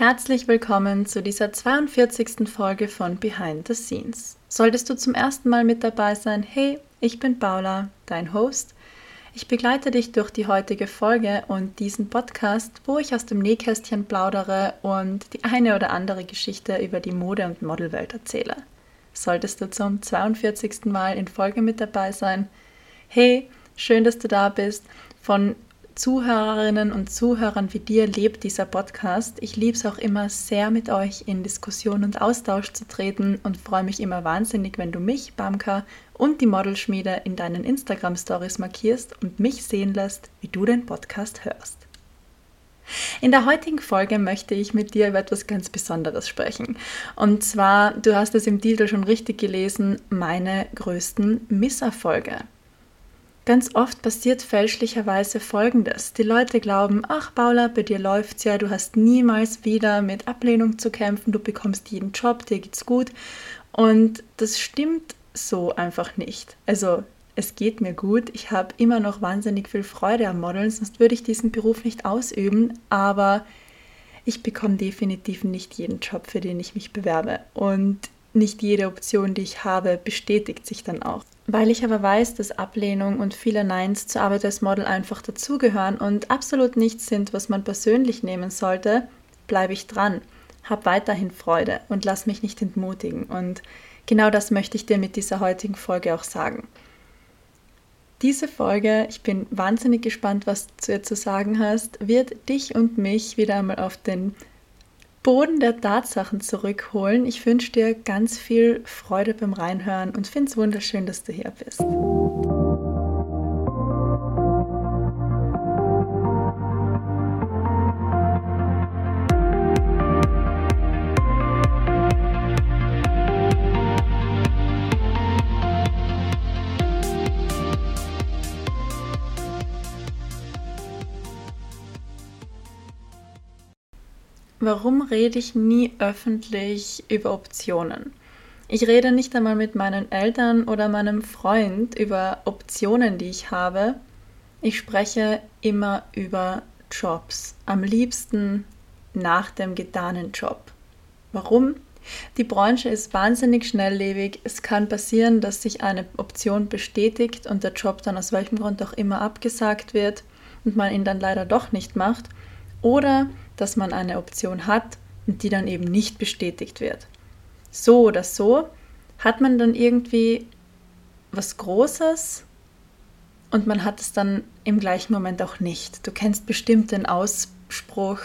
Herzlich willkommen zu dieser 42. Folge von Behind the Scenes. Solltest du zum ersten Mal mit dabei sein, hey, ich bin Paula, dein Host. Ich begleite dich durch die heutige Folge und diesen Podcast, wo ich aus dem Nähkästchen plaudere und die eine oder andere Geschichte über die Mode- und Modelwelt erzähle. Solltest du zum 42. Mal in Folge mit dabei sein, hey, schön, dass du da bist. Von Zuhörerinnen und Zuhörern wie dir lebt dieser Podcast. Ich liebe es auch immer sehr, mit euch in Diskussion und Austausch zu treten und freue mich immer wahnsinnig, wenn du mich, Bamka und die Modelschmiede in deinen Instagram-Stories markierst und mich sehen lässt, wie du den Podcast hörst. In der heutigen Folge möchte ich mit dir über etwas ganz Besonderes sprechen. Und zwar, du hast es im Titel schon richtig gelesen, meine größten Misserfolge. Ganz oft passiert fälschlicherweise Folgendes. Die Leute glauben, ach Paula, bei dir läuft's ja, du hast niemals wieder mit Ablehnung zu kämpfen, du bekommst jeden Job, dir geht's gut. Und das stimmt so einfach nicht. Also es geht mir gut, ich habe immer noch wahnsinnig viel Freude am Modeln, sonst würde ich diesen Beruf nicht ausüben, aber ich bekomme definitiv nicht jeden Job, für den ich mich bewerbe. Und nicht jede Option, die ich habe, bestätigt sich dann auch. Weil ich aber weiß, dass Ablehnung und viele Neins zur Arbeit als Model einfach dazugehören und absolut nichts sind, was man persönlich nehmen sollte, bleibe ich dran, habe weiterhin Freude und lass mich nicht entmutigen. Und genau das möchte ich dir mit dieser heutigen Folge auch sagen. Diese Folge, ich bin wahnsinnig gespannt, was du ihr zu sagen hast, wird dich und mich wieder einmal auf den Boden der Tatsachen zurückholen. Ich wünsche dir ganz viel Freude beim Reinhören und finde es wunderschön, dass du hier bist. Warum rede ich nie öffentlich über Optionen? Ich rede nicht einmal mit meinen Eltern oder meinem Freund über Optionen, die ich habe. Ich spreche immer über Jobs. Am liebsten nach dem getanen Job. Warum? Die Branche ist wahnsinnig schnelllebig. Es kann passieren, dass sich eine Option bestätigt und der Job dann aus welchem Grund auch immer abgesagt wird und man ihn dann leider doch nicht macht. Oder dass man eine Option hat und die dann eben nicht bestätigt wird. So oder so hat man dann irgendwie was Großes und man hat es dann im gleichen Moment auch nicht. Du kennst bestimmt den Ausspruch,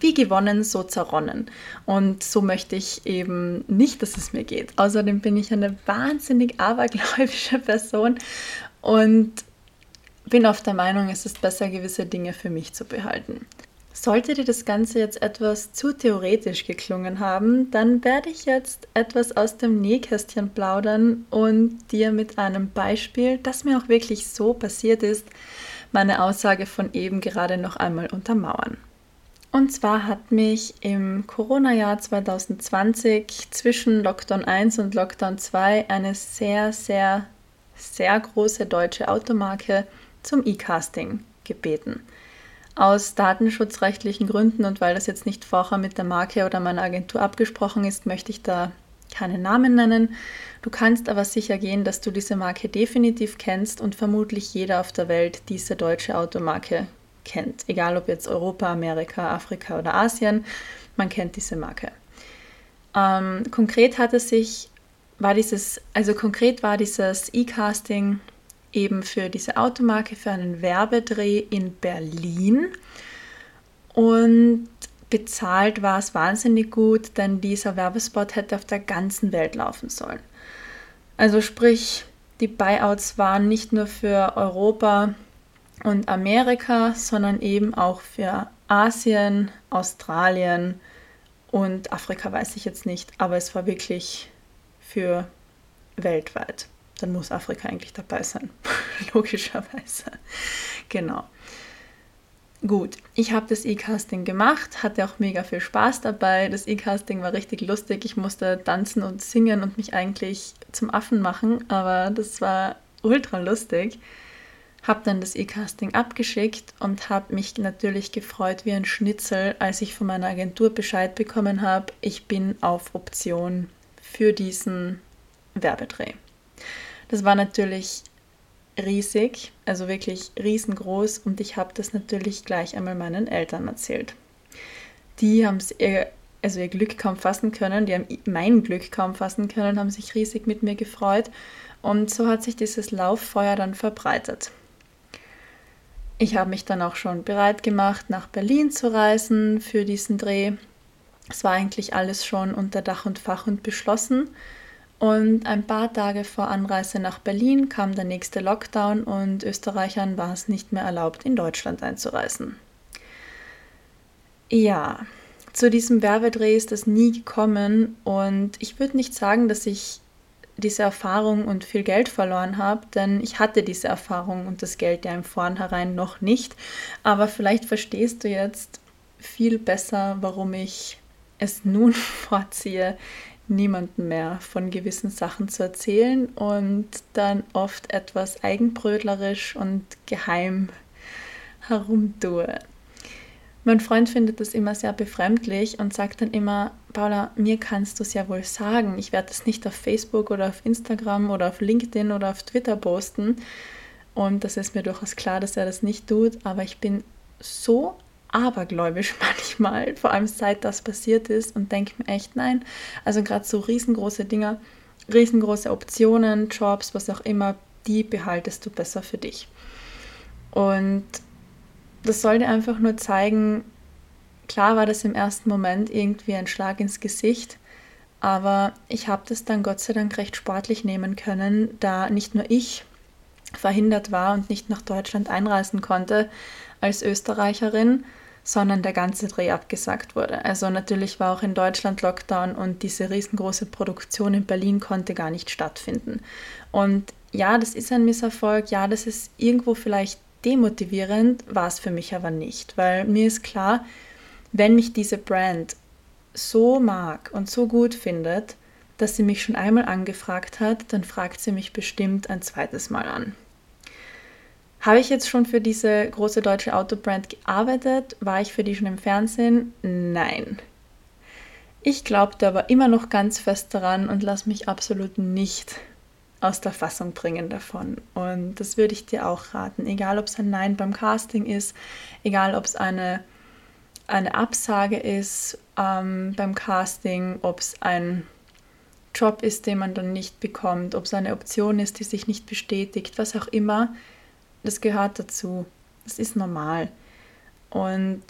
wie gewonnen, so zerronnen. Und so möchte ich eben nicht, dass es mir geht. Außerdem bin ich eine wahnsinnig abergläubische Person und bin oft der Meinung, es ist besser, gewisse Dinge für mich zu behalten. Sollte dir das Ganze jetzt etwas zu theoretisch geklungen haben, dann werde ich jetzt etwas aus dem Nähkästchen plaudern und dir mit einem Beispiel, das mir auch wirklich so passiert ist, meine Aussage von eben gerade noch einmal untermauern. Und zwar hat mich im Corona-Jahr 2020 zwischen Lockdown 1 und Lockdown 2 eine sehr, sehr, sehr große deutsche Automarke zum E-Casting gebeten. Aus datenschutzrechtlichen Gründen und weil das jetzt nicht vorher mit der Marke oder meiner Agentur abgesprochen ist, möchte ich da keinen Namen nennen. Du kannst aber sicher gehen, dass du diese Marke definitiv kennst und vermutlich jeder auf der Welt diese deutsche Automarke kennt. Egal ob jetzt Europa, Amerika, Afrika oder Asien, man kennt diese Marke. Ähm, konkret hatte sich, war dieses, also konkret war dieses E-Casting eben für diese Automarke für einen Werbedreh in Berlin. Und bezahlt war es wahnsinnig gut, denn dieser Werbespot hätte auf der ganzen Welt laufen sollen. Also sprich, die Buyouts waren nicht nur für Europa und Amerika, sondern eben auch für Asien, Australien und Afrika weiß ich jetzt nicht, aber es war wirklich für weltweit. Dann muss Afrika eigentlich dabei sein. Logischerweise. Genau. Gut, ich habe das E-Casting gemacht, hatte auch mega viel Spaß dabei. Das E-Casting war richtig lustig. Ich musste tanzen und singen und mich eigentlich zum Affen machen, aber das war ultra lustig. Habe dann das E-Casting abgeschickt und habe mich natürlich gefreut wie ein Schnitzel, als ich von meiner Agentur Bescheid bekommen habe, ich bin auf Option für diesen Werbedreh. Das war natürlich riesig, also wirklich riesengroß und ich habe das natürlich gleich einmal meinen Eltern erzählt. Die haben es also ihr Glück kaum fassen können, die haben mein Glück kaum fassen können, haben sich riesig mit mir gefreut und so hat sich dieses Lauffeuer dann verbreitet. Ich habe mich dann auch schon bereit gemacht, nach Berlin zu reisen für diesen Dreh. Es war eigentlich alles schon unter Dach und Fach und beschlossen. Und ein paar Tage vor Anreise nach Berlin kam der nächste Lockdown und Österreichern war es nicht mehr erlaubt, in Deutschland einzureisen. Ja, zu diesem Werbedreh ist es nie gekommen und ich würde nicht sagen, dass ich diese Erfahrung und viel Geld verloren habe, denn ich hatte diese Erfahrung und das Geld ja im Vornherein noch nicht. Aber vielleicht verstehst du jetzt viel besser, warum ich es nun vorziehe, niemandem mehr von gewissen Sachen zu erzählen und dann oft etwas eigenbrötlerisch und geheim herumtue. Mein Freund findet das immer sehr befremdlich und sagt dann immer, Paula, mir kannst du es ja wohl sagen. Ich werde es nicht auf Facebook oder auf Instagram oder auf LinkedIn oder auf Twitter posten. Und das ist mir durchaus klar, dass er das nicht tut. Aber ich bin so abergläubisch manchmal, vor allem seit das passiert ist und denke mir echt, nein, also gerade so riesengroße Dinge, riesengroße Optionen, Jobs, was auch immer, die behaltest du besser für dich. Und das soll dir einfach nur zeigen, klar war das im ersten Moment irgendwie ein Schlag ins Gesicht, aber ich habe das dann Gott sei Dank recht sportlich nehmen können, da nicht nur ich verhindert war und nicht nach Deutschland einreisen konnte als Österreicherin, sondern der ganze Dreh abgesagt wurde. Also natürlich war auch in Deutschland Lockdown und diese riesengroße Produktion in Berlin konnte gar nicht stattfinden. Und ja, das ist ein Misserfolg, ja, das ist irgendwo vielleicht demotivierend, war es für mich aber nicht, weil mir ist klar, wenn mich diese Brand so mag und so gut findet, dass sie mich schon einmal angefragt hat, dann fragt sie mich bestimmt ein zweites Mal an. Habe ich jetzt schon für diese große deutsche Autobrand gearbeitet? War ich für die schon im Fernsehen? Nein. Ich glaubte aber immer noch ganz fest daran und lasse mich absolut nicht aus der Fassung bringen davon. Und das würde ich dir auch raten, egal ob es ein Nein beim Casting ist, egal ob es eine, eine Absage ist ähm, beim Casting, ob es ein Job ist, den man dann nicht bekommt, ob es eine Option ist, die sich nicht bestätigt, was auch immer das gehört dazu. Das ist normal. Und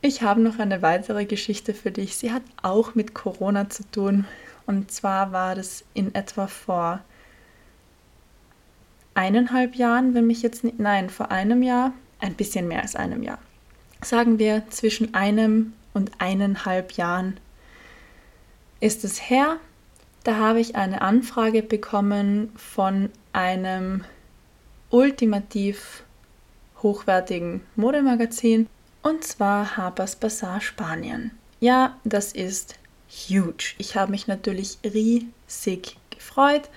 ich habe noch eine weitere Geschichte für dich. Sie hat auch mit Corona zu tun. Und zwar war das in etwa vor eineinhalb Jahren, wenn mich jetzt nicht, nein, vor einem Jahr, ein bisschen mehr als einem Jahr. Sagen wir zwischen einem und eineinhalb Jahren ist es her. Da habe ich eine Anfrage bekommen von einem ultimativ hochwertigen Modemagazin und zwar Harper's Bazaar Spanien. Ja, das ist huge. Ich habe mich natürlich riesig gefreut.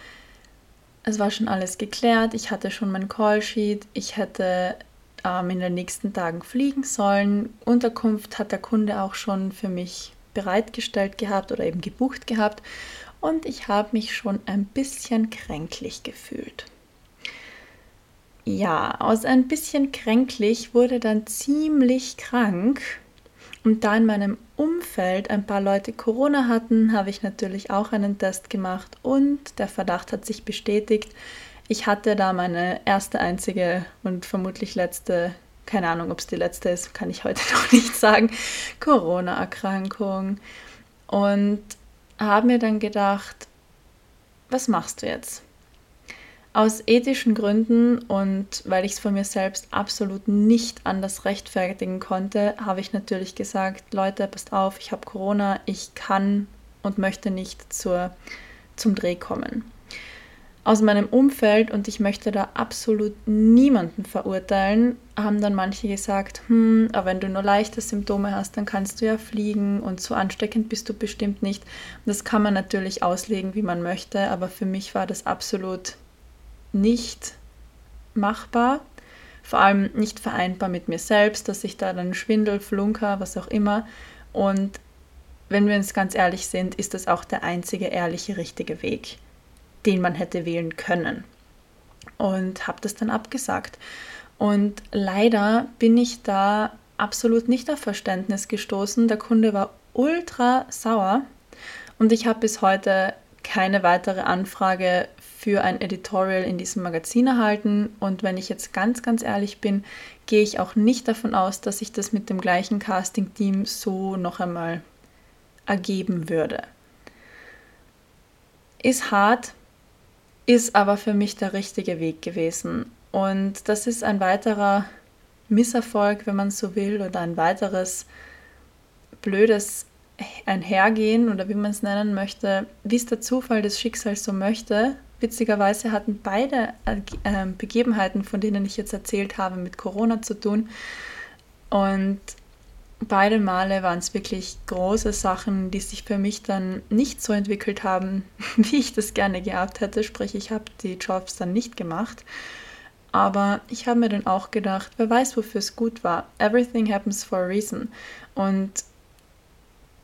Es war schon alles geklärt. Ich hatte schon mein Callsheet. Ich hätte ähm, in den nächsten Tagen fliegen sollen. Unterkunft hat der Kunde auch schon für mich bereitgestellt gehabt oder eben gebucht gehabt. Und ich habe mich schon ein bisschen kränklich gefühlt. Ja, aus ein bisschen kränklich wurde dann ziemlich krank. Und da in meinem Umfeld ein paar Leute Corona hatten, habe ich natürlich auch einen Test gemacht und der Verdacht hat sich bestätigt. Ich hatte da meine erste, einzige und vermutlich letzte, keine Ahnung, ob es die letzte ist, kann ich heute noch nicht sagen, Corona-Erkrankung. Und habe mir dann gedacht, was machst du jetzt? Aus ethischen Gründen und weil ich es von mir selbst absolut nicht anders rechtfertigen konnte, habe ich natürlich gesagt, Leute, passt auf, ich habe Corona, ich kann und möchte nicht zur, zum Dreh kommen. aus meinem Umfeld, und ich möchte da absolut niemanden verurteilen, haben dann manche gesagt, hm, aber wenn du nur leichte Symptome hast, dann kannst du ja fliegen und so ansteckend bist du bestimmt nicht. das kann man natürlich auslegen, wie man möchte, aber für mich war das absolut nicht machbar, vor allem nicht vereinbar mit mir selbst, dass ich da dann schwindel, flunker, was auch immer. Und wenn wir uns ganz ehrlich sind, ist das auch der einzige ehrliche, richtige Weg den man hätte wählen können. Und habe das dann abgesagt. Und leider bin ich da absolut nicht auf Verständnis gestoßen. Der Kunde war ultra sauer und ich habe bis heute keine weitere Anfrage für ein Editorial in diesem Magazin erhalten. Und wenn ich jetzt ganz, ganz ehrlich bin, gehe ich auch nicht davon aus, dass ich das mit dem gleichen Casting-Team so noch einmal ergeben würde. Ist hart, ist aber für mich der richtige Weg gewesen. Und das ist ein weiterer Misserfolg, wenn man so will, oder ein weiteres blödes Einhergehen oder wie man es nennen möchte, wie es der Zufall des Schicksals so möchte. Witzigerweise hatten beide äh, Begebenheiten, von denen ich jetzt erzählt habe, mit Corona zu tun. Und beide Male waren es wirklich große Sachen, die sich für mich dann nicht so entwickelt haben, wie ich das gerne gehabt hätte. Sprich, ich habe die Jobs dann nicht gemacht. Aber ich habe mir dann auch gedacht, wer weiß, wofür es gut war. Everything happens for a reason. Und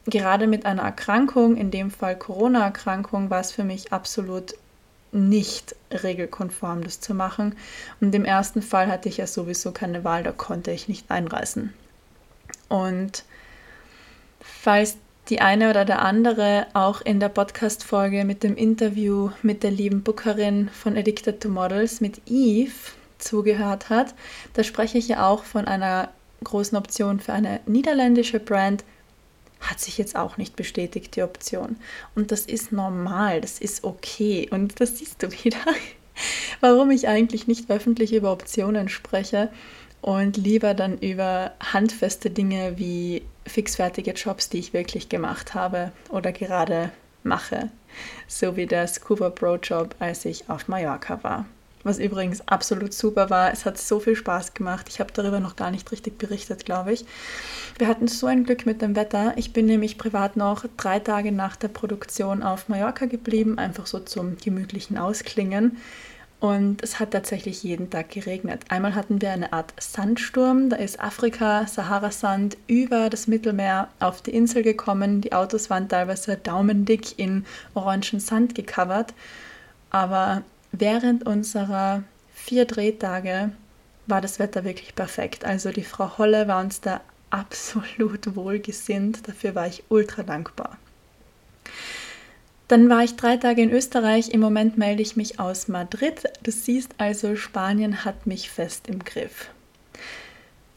gerade mit einer Erkrankung, in dem Fall Corona-Erkrankung, war es für mich absolut nicht regelkonform, das zu machen. Und im ersten Fall hatte ich ja sowieso keine Wahl, da konnte ich nicht einreisen. Und falls die eine oder der andere auch in der Podcast-Folge mit dem Interview mit der lieben Bookerin von Addicted to Models mit Eve zugehört hat, da spreche ich ja auch von einer großen Option für eine niederländische Brand. Hat sich jetzt auch nicht bestätigt, die Option. Und das ist normal, das ist okay. Und das siehst du wieder, warum ich eigentlich nicht öffentlich über Optionen spreche und lieber dann über handfeste Dinge wie fixfertige Jobs, die ich wirklich gemacht habe oder gerade mache, so wie der Scuba Pro Job, als ich auf Mallorca war. Was übrigens absolut super war. Es hat so viel Spaß gemacht. Ich habe darüber noch gar nicht richtig berichtet, glaube ich. Wir hatten so ein Glück mit dem Wetter. Ich bin nämlich privat noch drei Tage nach der Produktion auf Mallorca geblieben, einfach so zum gemütlichen Ausklingen. Und es hat tatsächlich jeden Tag geregnet. Einmal hatten wir eine Art Sandsturm. Da ist Afrika, Sahara-Sand über das Mittelmeer auf die Insel gekommen. Die Autos waren teilweise daumendick in orangen Sand gecovert. Aber während unserer vier Drehtage war das Wetter wirklich perfekt. Also die Frau Holle war uns da absolut wohlgesinnt. Dafür war ich ultra dankbar. Dann war ich drei Tage in Österreich. Im Moment melde ich mich aus Madrid. Du siehst also, Spanien hat mich fest im Griff.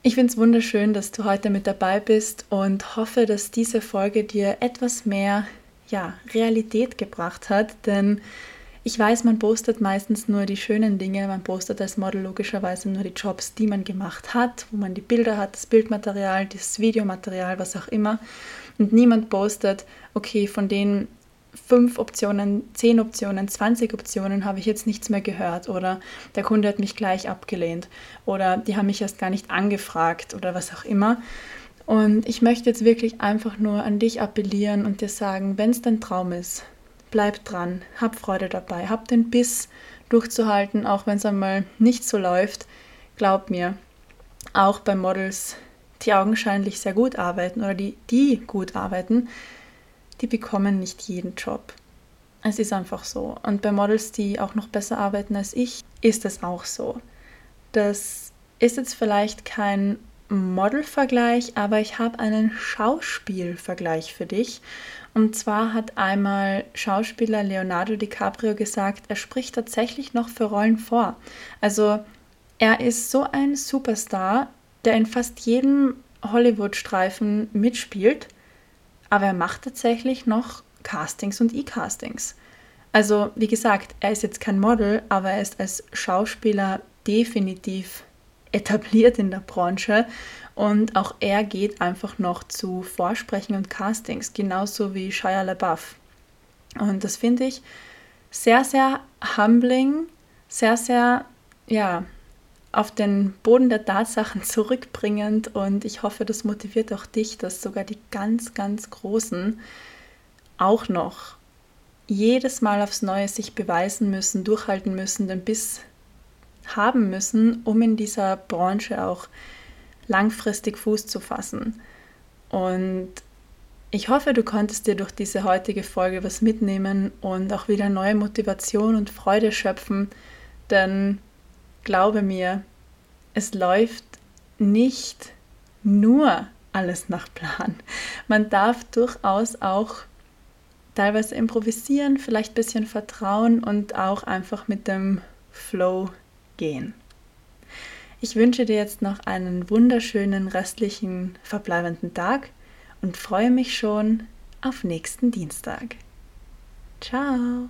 Ich finde es wunderschön, dass du heute mit dabei bist und hoffe, dass diese Folge dir etwas mehr ja, Realität gebracht hat, denn ich weiß, man postet meistens nur die schönen Dinge, man postet als Model logischerweise nur die Jobs, die man gemacht hat, wo man die Bilder hat, das Bildmaterial, das Videomaterial, was auch immer. Und niemand postet, okay, von den fünf Optionen, zehn Optionen, 20 Optionen habe ich jetzt nichts mehr gehört oder der Kunde hat mich gleich abgelehnt oder die haben mich erst gar nicht angefragt oder was auch immer. Und ich möchte jetzt wirklich einfach nur an dich appellieren und dir sagen, wenn es dein Traum ist, bleib dran, hab Freude dabei, hab den Biss durchzuhalten, auch wenn es einmal nicht so läuft. Glaub mir, auch bei Models, die augenscheinlich sehr gut arbeiten oder die, die gut arbeiten, die bekommen nicht jeden Job. Es ist einfach so. Und bei Models, die auch noch besser arbeiten als ich, ist es auch so. Das ist jetzt vielleicht kein Modelvergleich, aber ich habe einen Schauspielvergleich für dich. Und zwar hat einmal Schauspieler Leonardo DiCaprio gesagt, er spricht tatsächlich noch für Rollen vor. Also er ist so ein Superstar, der in fast jedem Hollywood-Streifen mitspielt aber er macht tatsächlich noch Castings und E-Castings. Also wie gesagt, er ist jetzt kein Model, aber er ist als Schauspieler definitiv etabliert in der Branche und auch er geht einfach noch zu Vorsprechen und Castings, genauso wie Shia LaBeouf. Und das finde ich sehr, sehr humbling, sehr, sehr, ja, auf den Boden der Tatsachen zurückbringend und ich hoffe, das motiviert auch dich, dass sogar die ganz, ganz Großen auch noch jedes Mal aufs Neue sich beweisen müssen, durchhalten müssen, den Biss haben müssen, um in dieser Branche auch langfristig Fuß zu fassen. Und ich hoffe, du konntest dir durch diese heutige Folge was mitnehmen und auch wieder neue Motivation und Freude schöpfen, denn glaube mir, es läuft nicht nur alles nach Plan. Man darf durchaus auch teilweise improvisieren, vielleicht ein bisschen vertrauen und auch einfach mit dem Flow gehen. Ich wünsche dir jetzt noch einen wunderschönen restlichen verbleibenden Tag und freue mich schon auf nächsten Dienstag. Ciao!